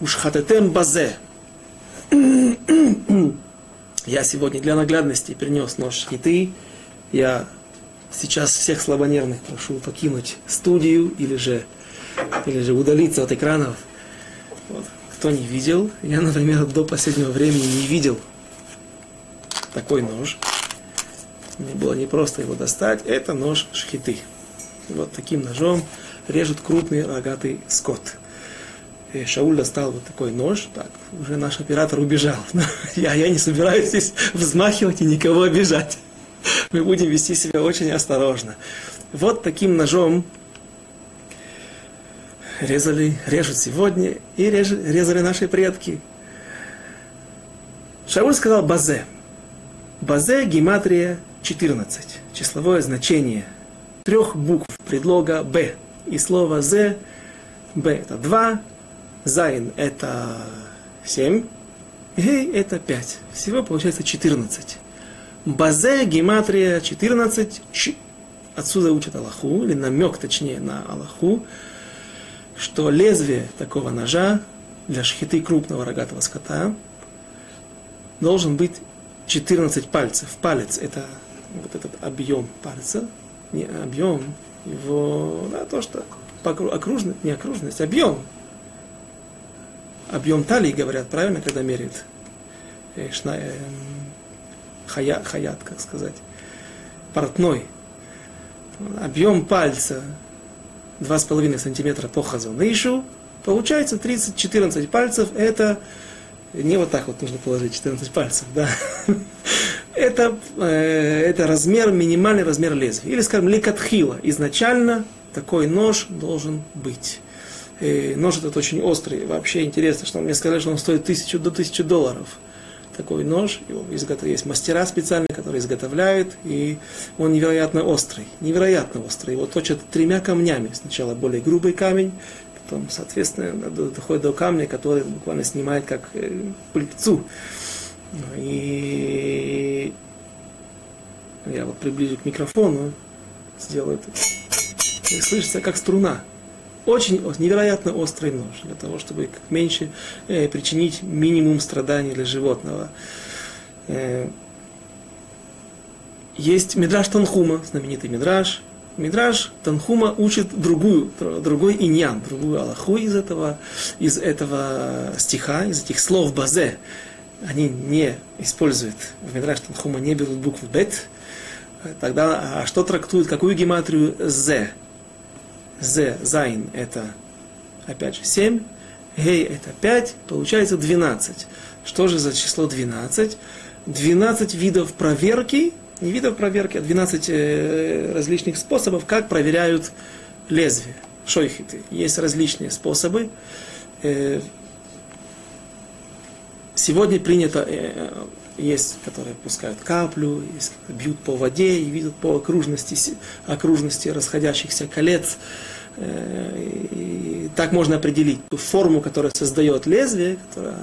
ушхатетем базе. Я сегодня для наглядности принес нож шхиты. Я сейчас всех слабонервных прошу покинуть студию или же, или же удалиться от экранов. Вот. Кто не видел, я, например, до последнего времени не видел такой нож. Мне было не просто его достать. Это нож шхиты. Вот таким ножом режет крупный рогатый скот. И Шауль достал вот такой нож. Так, уже наш оператор убежал. <laughs> я, я не собираюсь здесь взмахивать и никого обижать. Мы будем вести себя очень осторожно. Вот таким ножом резали, режут сегодня и резали наши предки. Шауль сказал Базе. Базе гематрия 14. Числовое значение трех букв предлога Б. И слово З, Б это 2, Зайн это 7, Гей это 5. Всего получается 14. Базе гематрия 14. Ч. Отсюда учат Аллаху, или намек точнее на Аллаху, что лезвие такого ножа для шхиты крупного рогатого скота должен быть 14 пальцев. Палец это вот этот объем пальца, не объем его, да, то, что окружность, не окружность, объем. Объем талии, говорят, правильно, когда меряют? Э, шна, э, хаят, хаят, как сказать, портной. Объем пальца 2,5 сантиметра по хазунышу, получается 30-14 пальцев, это не вот так вот нужно положить 14 пальцев, да. <laughs> это, э, это размер, минимальный размер лезвия. Или, скажем, ликатхила. Изначально такой нож должен быть. И нож этот очень острый. Вообще интересно, что мне сказали, что он стоит тысячу до тысячи долларов. Такой нож, его изготов... есть мастера специальные, которые изготовляют, и он невероятно острый. Невероятно острый. Его точат тремя камнями. Сначала более грубый камень, потом, соответственно, доходит до камня, который буквально снимает как э, пыльцу. И я вот приближу к микрофону, сделаю это. И слышится как струна. Очень невероятно острый нож, для того, чтобы как меньше э, причинить минимум страданий для животного. Э, есть Мидраш Танхума, знаменитый Мидраш. Мидраш Танхума учит другую, другой ענין, другую алаху из этого, из этого стиха, из этих слов בזה они не используют, в Мидраш Танхума не берут букву бет, тогда а что трактует, какую гематрию з? з, зайн, это опять же 7, гей это 5, получается 12. Что же за число 12? 12 видов проверки, не видов проверки, а 12 э, различных способов, как проверяют лезвие, шойхиты. Есть различные способы. Э, Сегодня принято, э, есть, которые пускают каплю, есть, бьют по воде и видят по окружности, окружности расходящихся колец. И так можно определить ту форму, которая создает лезвие, которая,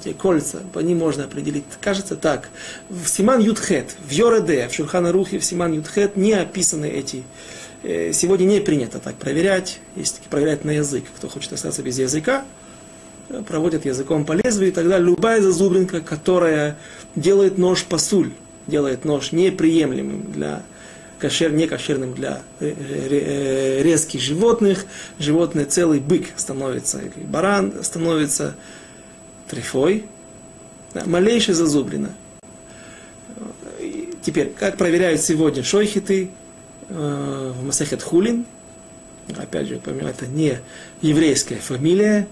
эти кольца, по ним можно определить. Кажется так. В Симан Ютхет, в Йореде, в Шурхана Рухе, в Симан Ютхет не описаны эти э, Сегодня не принято так проверять, есть проверять на язык. Кто хочет остаться без языка, проводят языком по лезвию, и тогда любая зазубринка, которая делает нож пасуль, делает нож неприемлемым для кошер, не кошерным для э, э, резких животных, животное целый бык становится, или баран становится трефой, да, малейшая зазубрина. Теперь, как проверяют сегодня шойхиты э, в Масахет Хулин, опять же, помимо это не еврейская фамилия,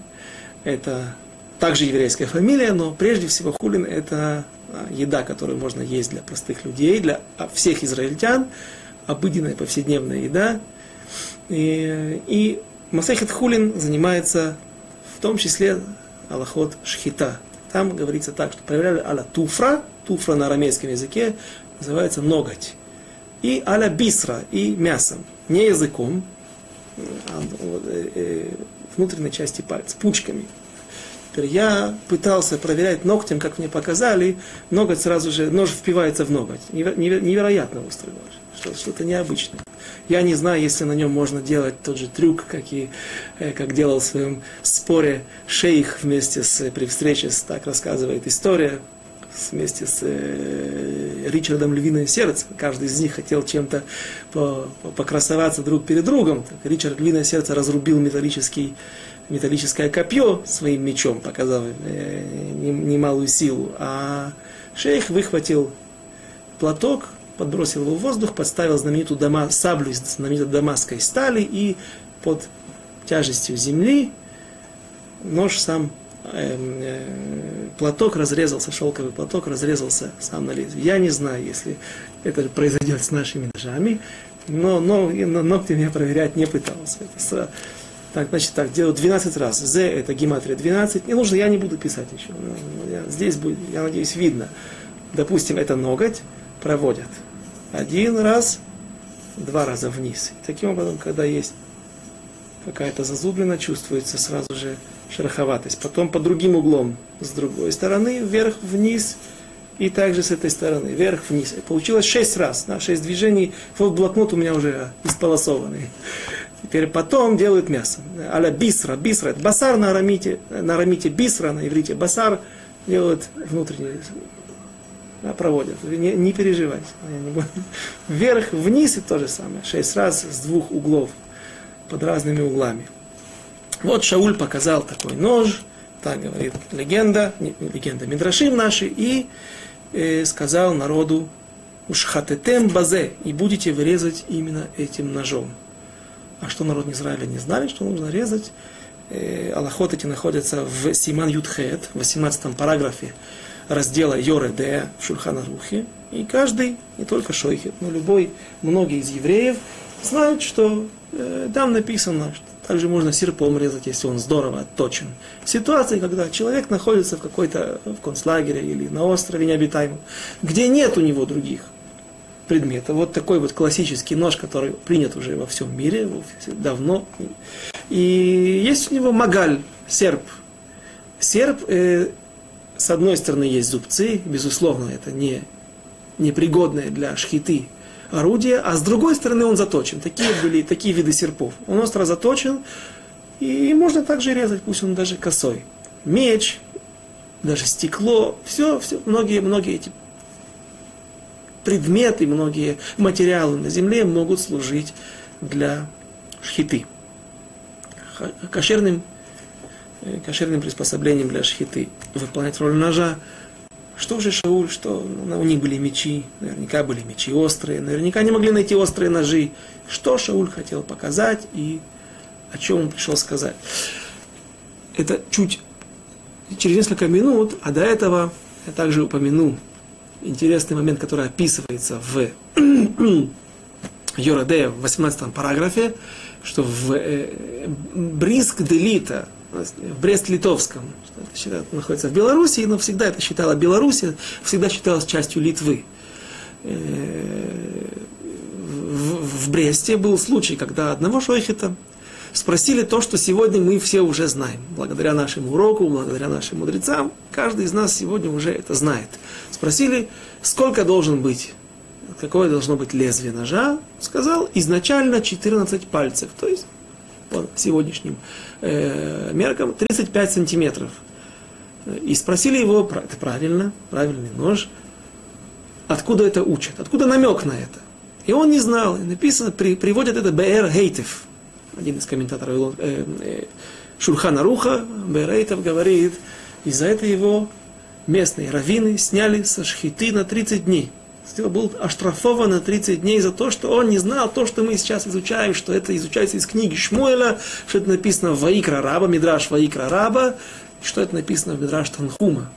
это также еврейская фамилия, но прежде всего хулин это а, еда, которую можно есть для простых людей, для а, всех израильтян, обыденная повседневная еда. И, и Масехет Хулин занимается в том числе аллахот шхита. Там говорится так, что проверяли аля туфра, туфра на арамейском языке называется ноготь. И аля бисра, и мясом, не языком, а э, э, внутренней части пальца, пучками. Теперь я пытался проверять ногтем, как мне показали, ноготь сразу же, нож впивается в ноготь. Невероятно острый нож, что-то необычное. Я не знаю, если на нем можно делать тот же трюк, как, и, э, как делал в своем споре шейх вместе с, при встрече, с, так рассказывает история, вместе с э, Ричардом Львиное Сердце. Каждый из них хотел чем-то по, по, покрасоваться друг перед другом. Так, Ричард Львиное Сердце разрубил металлический, металлическое копье своим мечом, показав э, немалую силу. А шейх выхватил платок, подбросил его в воздух, подставил знаменитую дома, саблю из знаменитой дамасской стали и под тяжестью земли нож сам Эм, э, платок разрезался, шелковый платок разрезался сам на лезвие. Я не знаю, если это произойдет с нашими ножами, но, но, но ногтем я проверять не пытался. Это, так, значит, так, делаю 12 раз. З это гематрия 12. Не нужно, я не буду писать еще. Я, здесь будет, я надеюсь, видно. Допустим, это ноготь проводят. Один раз, два раза вниз. И таким образом, когда есть какая-то зазублина, чувствуется сразу же шероховатость. Потом по другим углом с другой стороны, вверх-вниз, и также с этой стороны, вверх-вниз. Получилось шесть раз, да, шесть движений. Вот блокнот у меня уже исполосованный. Теперь потом делают мясо. Аля бисра, бисра, это басар на арамите, на арамите бисра, на иврите басар, делают внутренний да, проводят. Не, не переживайте. Вверх, вниз и то же самое. Шесть раз с двух углов, под разными углами. Вот Шауль показал такой нож, так говорит легенда, не, легенда Мидрашим наши, и э, сказал народу, ушхатетем базе, и будете вырезать именно этим ножом. А что народ Израиля не знали, что нужно резать? Э, Аллахот эти находятся в Симан Ютхет, в 18 параграфе раздела Йореде в Шульхана Рухе. И каждый, не только Шойхет, но любой, многие из евреев знают, что э, там написано, что также можно серпом резать, если он здорово отточен. Ситуации, когда человек находится в какой-то в концлагере или на острове необитаемом, где нет у него других предмета. Вот такой вот классический нож, который принят уже во всем мире давно. И есть у него магаль, серп. Серп, э, с одной стороны, есть зубцы, безусловно, это не непригодное для шхиты орудие, а с другой стороны он заточен. Такие были такие виды серпов. Он остро заточен, и можно также резать, пусть он даже косой. Меч, даже стекло, все, все, многие, многие эти предметы, многие материалы на земле могут служить для шхиты. Кошерным, кошерным приспособлением для шхиты выполнять роль ножа. Что же Шауль, что у них были мечи, наверняка были мечи острые, наверняка не могли найти острые ножи. Что Шауль хотел показать и о чем он пришел сказать. Это чуть через несколько минут, а до этого я также упомяну интересный момент, который описывается в <coughs> Йораде в 18 параграфе, что в э, Бриск Делита, в Брест-Литовском, что находится в Беларуси, но всегда это считала Беларусь, всегда считалась частью Литвы. Э, в, в Бресте был случай, когда одного шойхета спросили то, что сегодня мы все уже знаем. Благодаря нашему уроку, благодаря нашим мудрецам, каждый из нас сегодня уже это знает. Спросили, сколько должен быть, какое должно быть лезвие ножа. Сказал, изначально 14 пальцев, то есть по сегодняшним э, меркам 35 сантиметров. И спросили его, это правильно, правильный нож, откуда это учат, откуда намек на это. И он не знал, и написано, при, приводят это Б.Р. Хейтев, один из комментаторов э, э, Шурхана Руха, Берейтов говорит, из-за этого его местные раввины сняли со шхиты на 30 дней. Был оштрафован на 30 дней за то, что он не знал то, что мы сейчас изучаем, что это изучается из книги Шмуэля, что это написано в Ваикра Раба, Мидраш Ваикра Раба, что это написано в Мидраш Танхума.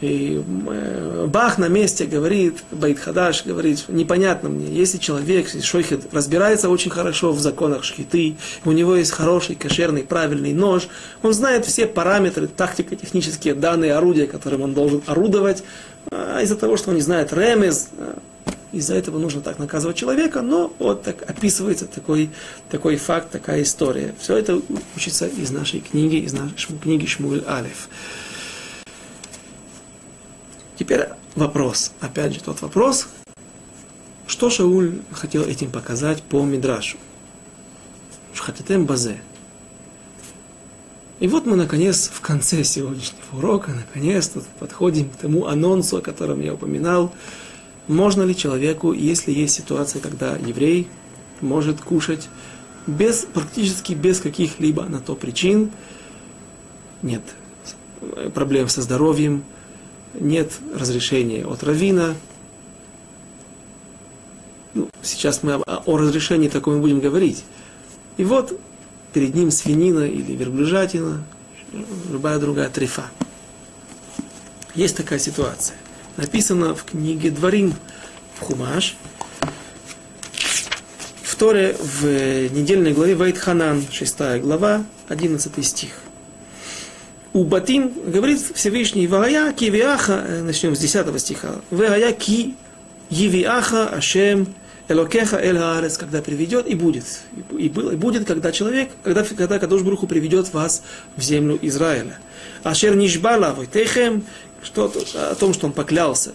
И э, Бах на месте говорит, Байт Хадаш говорит, непонятно мне, если человек, если шойхет, разбирается очень хорошо в законах шхиты, у него есть хороший, кошерный, правильный нож, он знает все параметры, тактико-технические данные, орудия, которым он должен орудовать, а из-за того, что он не знает ремез, а, из-за этого нужно так наказывать человека, но вот так описывается такой, такой факт, такая история. Все это учится из нашей книги, из нашей книги Шмуль Алиф. Теперь вопрос, опять же тот вопрос, что Шауль хотел этим показать по Мидрашу? Шхатитем базе. И вот мы, наконец, в конце сегодняшнего урока, наконец-то подходим к тому анонсу, о котором я упоминал. Можно ли человеку, если есть ситуация, когда еврей может кушать без, практически без каких-либо на то причин, нет проблем со здоровьем, нет разрешения от равина. Ну, сейчас мы о, разрешении таком будем говорить. И вот перед ним свинина или верблюжатина, любая другая трефа. Есть такая ситуация. Написано в книге Дворим в Хумаш, в Торе в недельной главе Вайтханан, 6 глава, 11 стих. У Батим говорит Всевышний, Варая кивиаха, э, начнем с 10 стиха, Варая ки евиаха ашем элокеха эль хаарец, когда приведет и будет. И, был, и будет, когда человек, когда, когда Кадош Бруху приведет вас в землю Израиля. Ашер нишбала войтехем, что о том, что он поклялся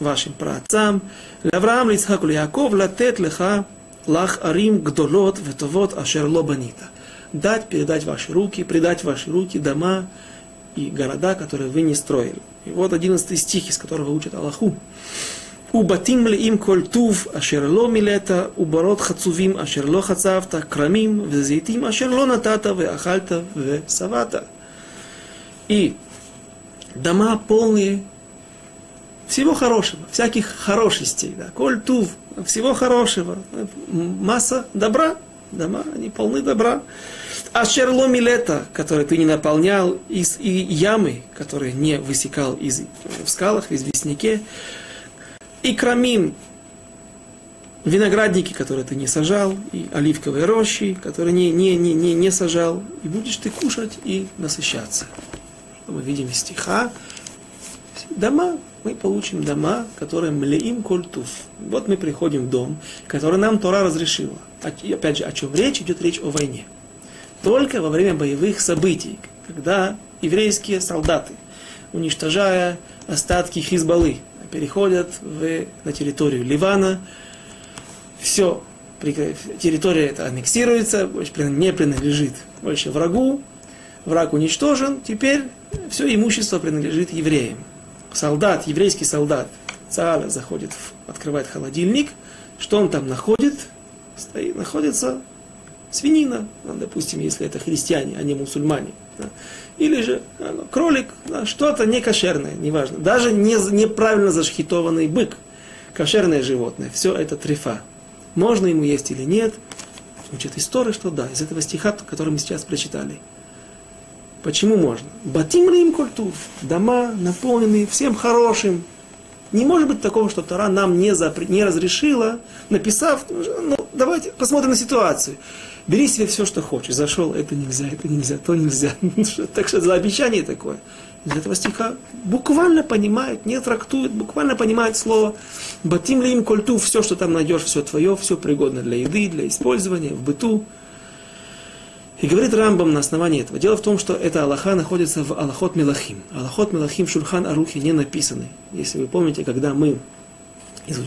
вашим праотцам, Авраам, Лицхаку, Яков, латет леха лах арим гдолот ветовот ашер лобанита дать, передать ваши руки, предать ваши руки дома и города, которые вы не строили. И вот 11 стих, из которого учат Аллаху. ובתים מלאים כל טוב אשר לא מילאת, וברות חצובים אשר לא חצבת, כרמים וזיתים אשר לא натат, ואכלת ושבעת. И дома полные всего хорошего, всяких хорошестей, да, коль тув, всего хорошего, масса добра, дома, они полны добра. А шерломи лета, который ты не наполнял, из, и ямы, которые не высекал из, в скалах, в известняке, и крамим, виноградники, которые ты не сажал, и оливковые рощи, которые не, не, не, не, не сажал, и будешь ты кушать и насыщаться. Мы видим из стиха. Дома, мы получим дома, которые млеим культуф. Вот мы приходим в дом, который нам Тора разрешила. Опять же, о чем речь? Идет речь о войне. Только во время боевых событий, когда еврейские солдаты, уничтожая остатки Хизбаллы, переходят в, на территорию Ливана. Все, территория эта аннексируется, больше не принадлежит больше врагу. Враг уничтожен, теперь все имущество принадлежит евреям. Солдат, еврейский солдат, Цааля заходит, открывает холодильник. Что он там находит? Стоит, находится свинина, допустим, если это христиане, а не мусульмане. Да. Или же ну, кролик, да, что-то некошерное, неважно. Даже не, неправильно зашхитованный бык, кошерное животное, все это трефа. Можно ему есть или нет? Учит история, что да, из этого стиха, который мы сейчас прочитали. Почему можно? Батим им культур. Дома наполненные всем хорошим. Не может быть такого, что Тора нам не, запре- не разрешила, написав, ну, давайте посмотрим на ситуацию. Бери себе все, что хочешь. Зашел, это нельзя, это нельзя, то нельзя. <laughs> так что за обещание такое. Из этого стиха буквально понимают, не трактуют, буквально понимают слово «батим ли им культу», все, что там найдешь, все твое, все пригодно для еды, для использования, в быту. И говорит Рамбам на основании этого. Дело в том, что эта Аллаха находится в Аллахот Мелахим. Аллахот Мелахим Шурхан Арухи не написаны. Если вы помните, когда мы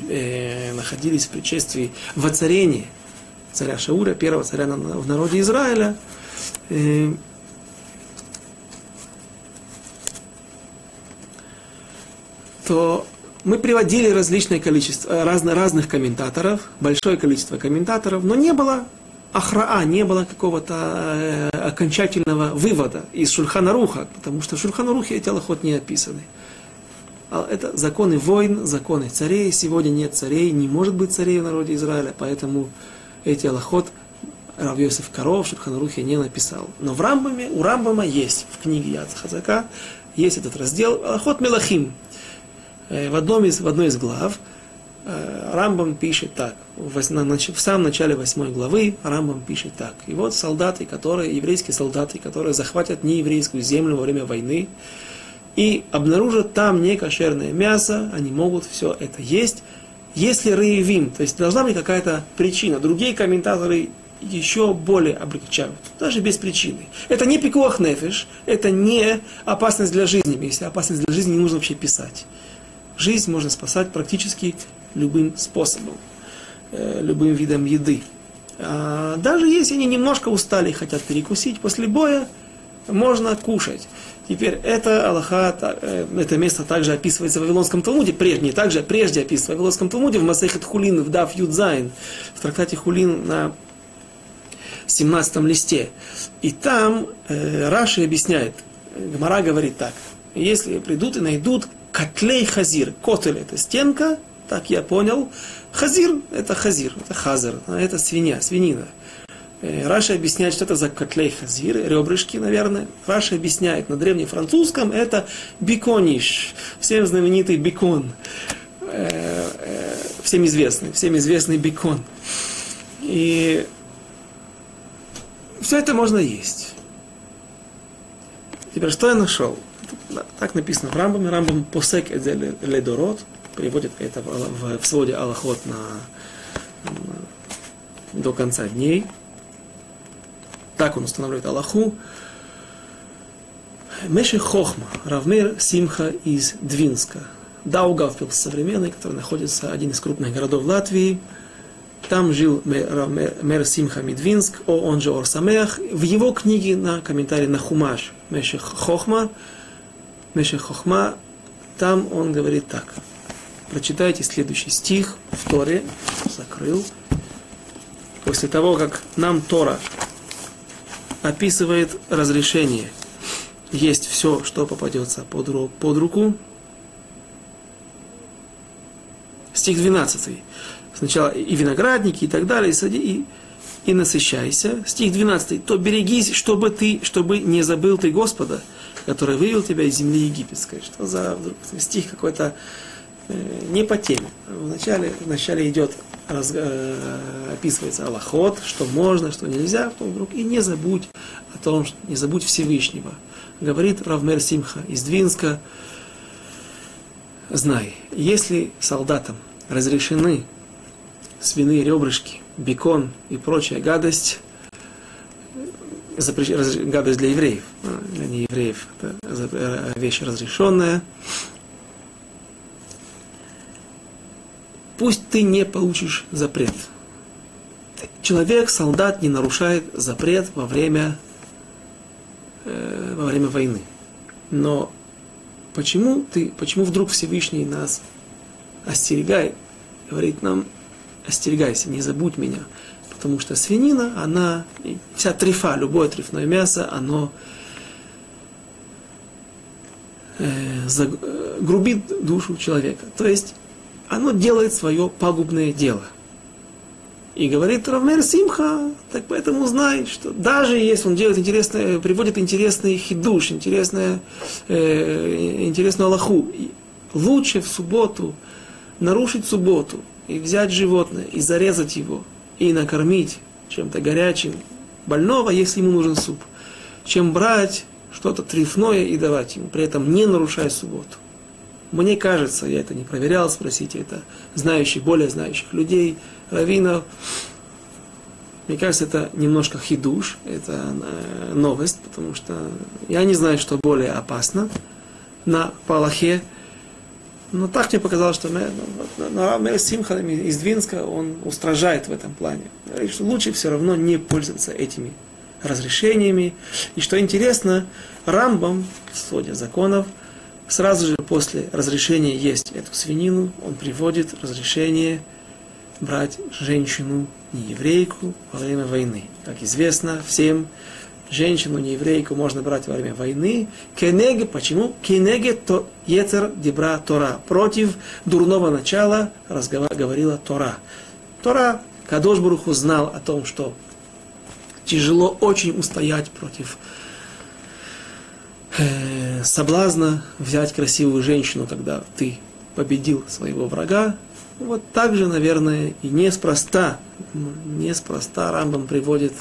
э, находились в предшествии воцарения царя Шауля, первого царя в народе Израиля, э, то мы приводили различное количество, разно, разных комментаторов, большое количество комментаторов, но не было ахраа, не было какого-то э, окончательного вывода из Шульхана Руха, потому что в Шульхана Рухе эти аллахот не описаны. А это законы войн, законы царей. Сегодня нет царей, не может быть царей в народе Израиля, поэтому эти аллахот Рав Йосиф Коров Шульханарухе не написал. Но в Рамбаме, у Рамбама есть, в книге Яц Хазака, есть этот раздел Аллахот Мелахим. Э, в, одном из, в одной из глав э, Рамбам пишет так, в самом начале восьмой главы Рамбам пишет так. И вот солдаты, которые, еврейские солдаты, которые захватят нееврейскую землю во время войны, и обнаружат там некошерное мясо, они могут все это есть, если рейвим, то есть должна быть какая-то причина. Другие комментаторы еще более облегчают, даже без причины. Это не пикуах нефиш, это не опасность для жизни. Если опасность для жизни, не нужно вообще писать. Жизнь можно спасать практически любым способом, э, любым видом еды. А даже если они немножко устали и хотят перекусить после боя, можно кушать. Теперь это Аллаха, э, это место также описывается в Вавилонском Талмуде, прежде, также прежде описывается в Вавилонском Талмуде, в Масехет Хулин, в Дав Юдзайн, в трактате Хулин на 17 листе. И там э, Раши объясняет, Гмара говорит так, если придут и найдут כותלי חזיר, כותל это стенка, так я понял, חזיר это חזיר, это хазар, это свинья, свинина. Э, Раши объясняет, что это за כותלי חזיר, ребрышки, наверное. Раша объясняет, на древнефранцузском это bacons, всем знаменитый бекон, э, э, всем известный, всем известный бикон. И все это можно есть. Теперь, что я нашел? Так написано в Рамбаме. Рамбам посек ледород, переводит это в своде Аллахот на, на, до конца дней. Так он устанавливает Аллаху. Меши Хохма, Равмир Симха из Двинска. Даугавпилс современный, который находится один из крупных городов Латвии. Там жил мэр, мэр Симха Медвинск, он же Орсамех. В его книге на комментарий на Хумаш Мешех Хохма, Мешех Хохма, там он говорит так. Прочитайте следующий стих в Торе. Закрыл. После того, как нам Тора описывает разрешение есть все, что попадется под, руку, под руку. Стих 12 сначала и виноградники, и так далее, и, сади, и, и насыщайся. Стих 12. То берегись, чтобы ты, чтобы не забыл ты Господа, который вывел тебя из земли египетской. Что за вдруг стих какой-то не по теме. Вначале, вначале идет, раз, э, описывается Аллахот, что можно, что нельзя, потом вдруг и не забудь о том, что не забудь Всевышнего. Говорит Равмер Симха из Двинска, знай, если солдатам разрешены свиные ребрышки, бекон и прочая гадость, запрещ... гадость для евреев, а, для неевреев, это э, вещь разрешенная. Пусть ты не получишь запрет. Человек, солдат не нарушает запрет во время, э, во время войны. Но почему ты, почему вдруг Всевышний нас остерегает, говорит нам, остерегайся, не забудь меня. Потому что свинина, она, вся трефа, любое трефное мясо, оно э, за, э, грубит душу человека. То есть оно делает свое пагубное дело. И говорит Равмер Симха, так поэтому знай, что даже если он делает интересное, приводит интересный хидуш, интересное, э, интересную Аллаху, лучше в субботу нарушить субботу, и взять животное, и зарезать его, и накормить чем-то горячим больного, если ему нужен суп, чем брать что-то трефное и давать ему, при этом не нарушая субботу. Мне кажется, я это не проверял, спросите это знающих, более знающих людей, раввинов. Мне кажется, это немножко хидуш, это э, новость, потому что я не знаю, что более опасно на Палахе, но так мне показалось, что Мэр Симха из Двинска, он устражает в этом плане. Говорит, что лучше все равно не пользоваться этими разрешениями. И что интересно, Рамбам, своде законов, сразу же после разрешения есть эту свинину, он приводит разрешение брать женщину, не еврейку, во время войны. Как известно всем, женщину, не еврейку, можно брать во время войны. Кенеге, почему? Кенеге то ецер дебра Тора. Против дурного начала разговор, говорила Тора. Тора, Кадош Баруху знал о том, что тяжело очень устоять против э, соблазна взять красивую женщину, когда ты победил своего врага. Вот так же, наверное, и неспроста, неспроста Рамбам приводит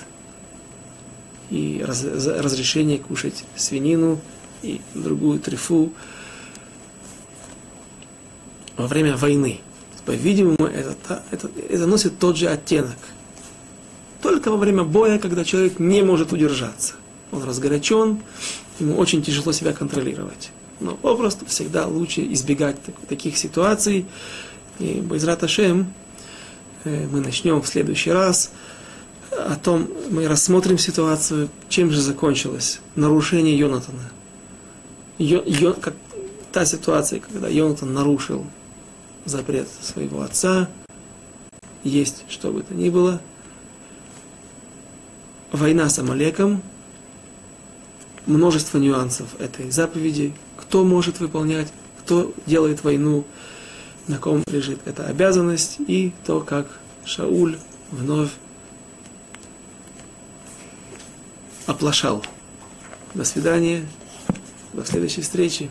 и раз, разрешение кушать свинину и другую трефу во время войны. По-видимому, это, это, это носит тот же оттенок. Только во время боя, когда человек не может удержаться. Он разгорячен, ему очень тяжело себя контролировать. Но попросту всегда лучше избегать таких ситуаций. И Байзрат Ашем э, мы начнем в следующий раз о том, мы рассмотрим ситуацию, чем же закончилось нарушение Йонатана. Йо, Йо, как, та ситуация, когда Йонатан нарушил запрет своего отца, есть что бы то ни было, война с Амалеком, множество нюансов этой заповеди, кто может выполнять, кто делает войну, на ком лежит эта обязанность, и то, как Шауль вновь оплошал. До свидания. До следующей встречи.